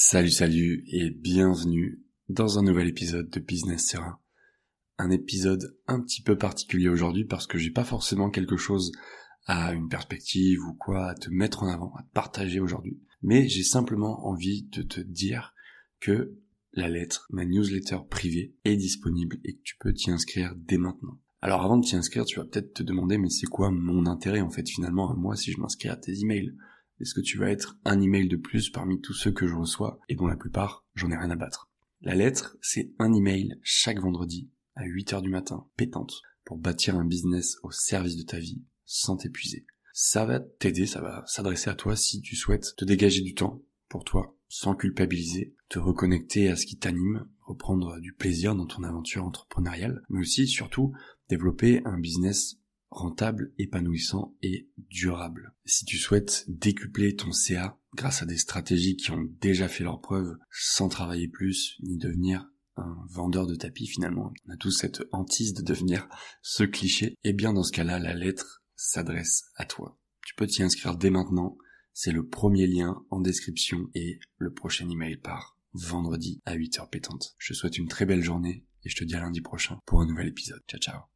Salut salut et bienvenue dans un nouvel épisode de Business Serein. Un épisode un petit peu particulier aujourd'hui parce que j'ai pas forcément quelque chose à une perspective ou quoi à te mettre en avant, à te partager aujourd'hui. Mais j'ai simplement envie de te dire que la lettre, ma newsletter privée, est disponible et que tu peux t'y inscrire dès maintenant. Alors avant de t'y inscrire, tu vas peut-être te demander mais c'est quoi mon intérêt en fait finalement à moi si je m'inscris à tes emails? Est-ce que tu vas être un email de plus parmi tous ceux que je reçois et dont la plupart, j'en ai rien à battre? La lettre, c'est un email chaque vendredi à 8h du matin, pétante, pour bâtir un business au service de ta vie sans t'épuiser. Ça va t'aider, ça va s'adresser à toi si tu souhaites te dégager du temps pour toi, sans culpabiliser, te reconnecter à ce qui t'anime, reprendre du plaisir dans ton aventure entrepreneuriale, mais aussi surtout développer un business rentable, épanouissant et durable. Si tu souhaites décupler ton CA grâce à des stratégies qui ont déjà fait leur preuve sans travailler plus ni devenir un vendeur de tapis finalement, on a tous cette hantise de devenir ce cliché, eh bien dans ce cas-là, la lettre s'adresse à toi. Tu peux t'y inscrire dès maintenant, c'est le premier lien en description et le prochain email part vendredi à 8h pétante. Je te souhaite une très belle journée et je te dis à lundi prochain pour un nouvel épisode. Ciao ciao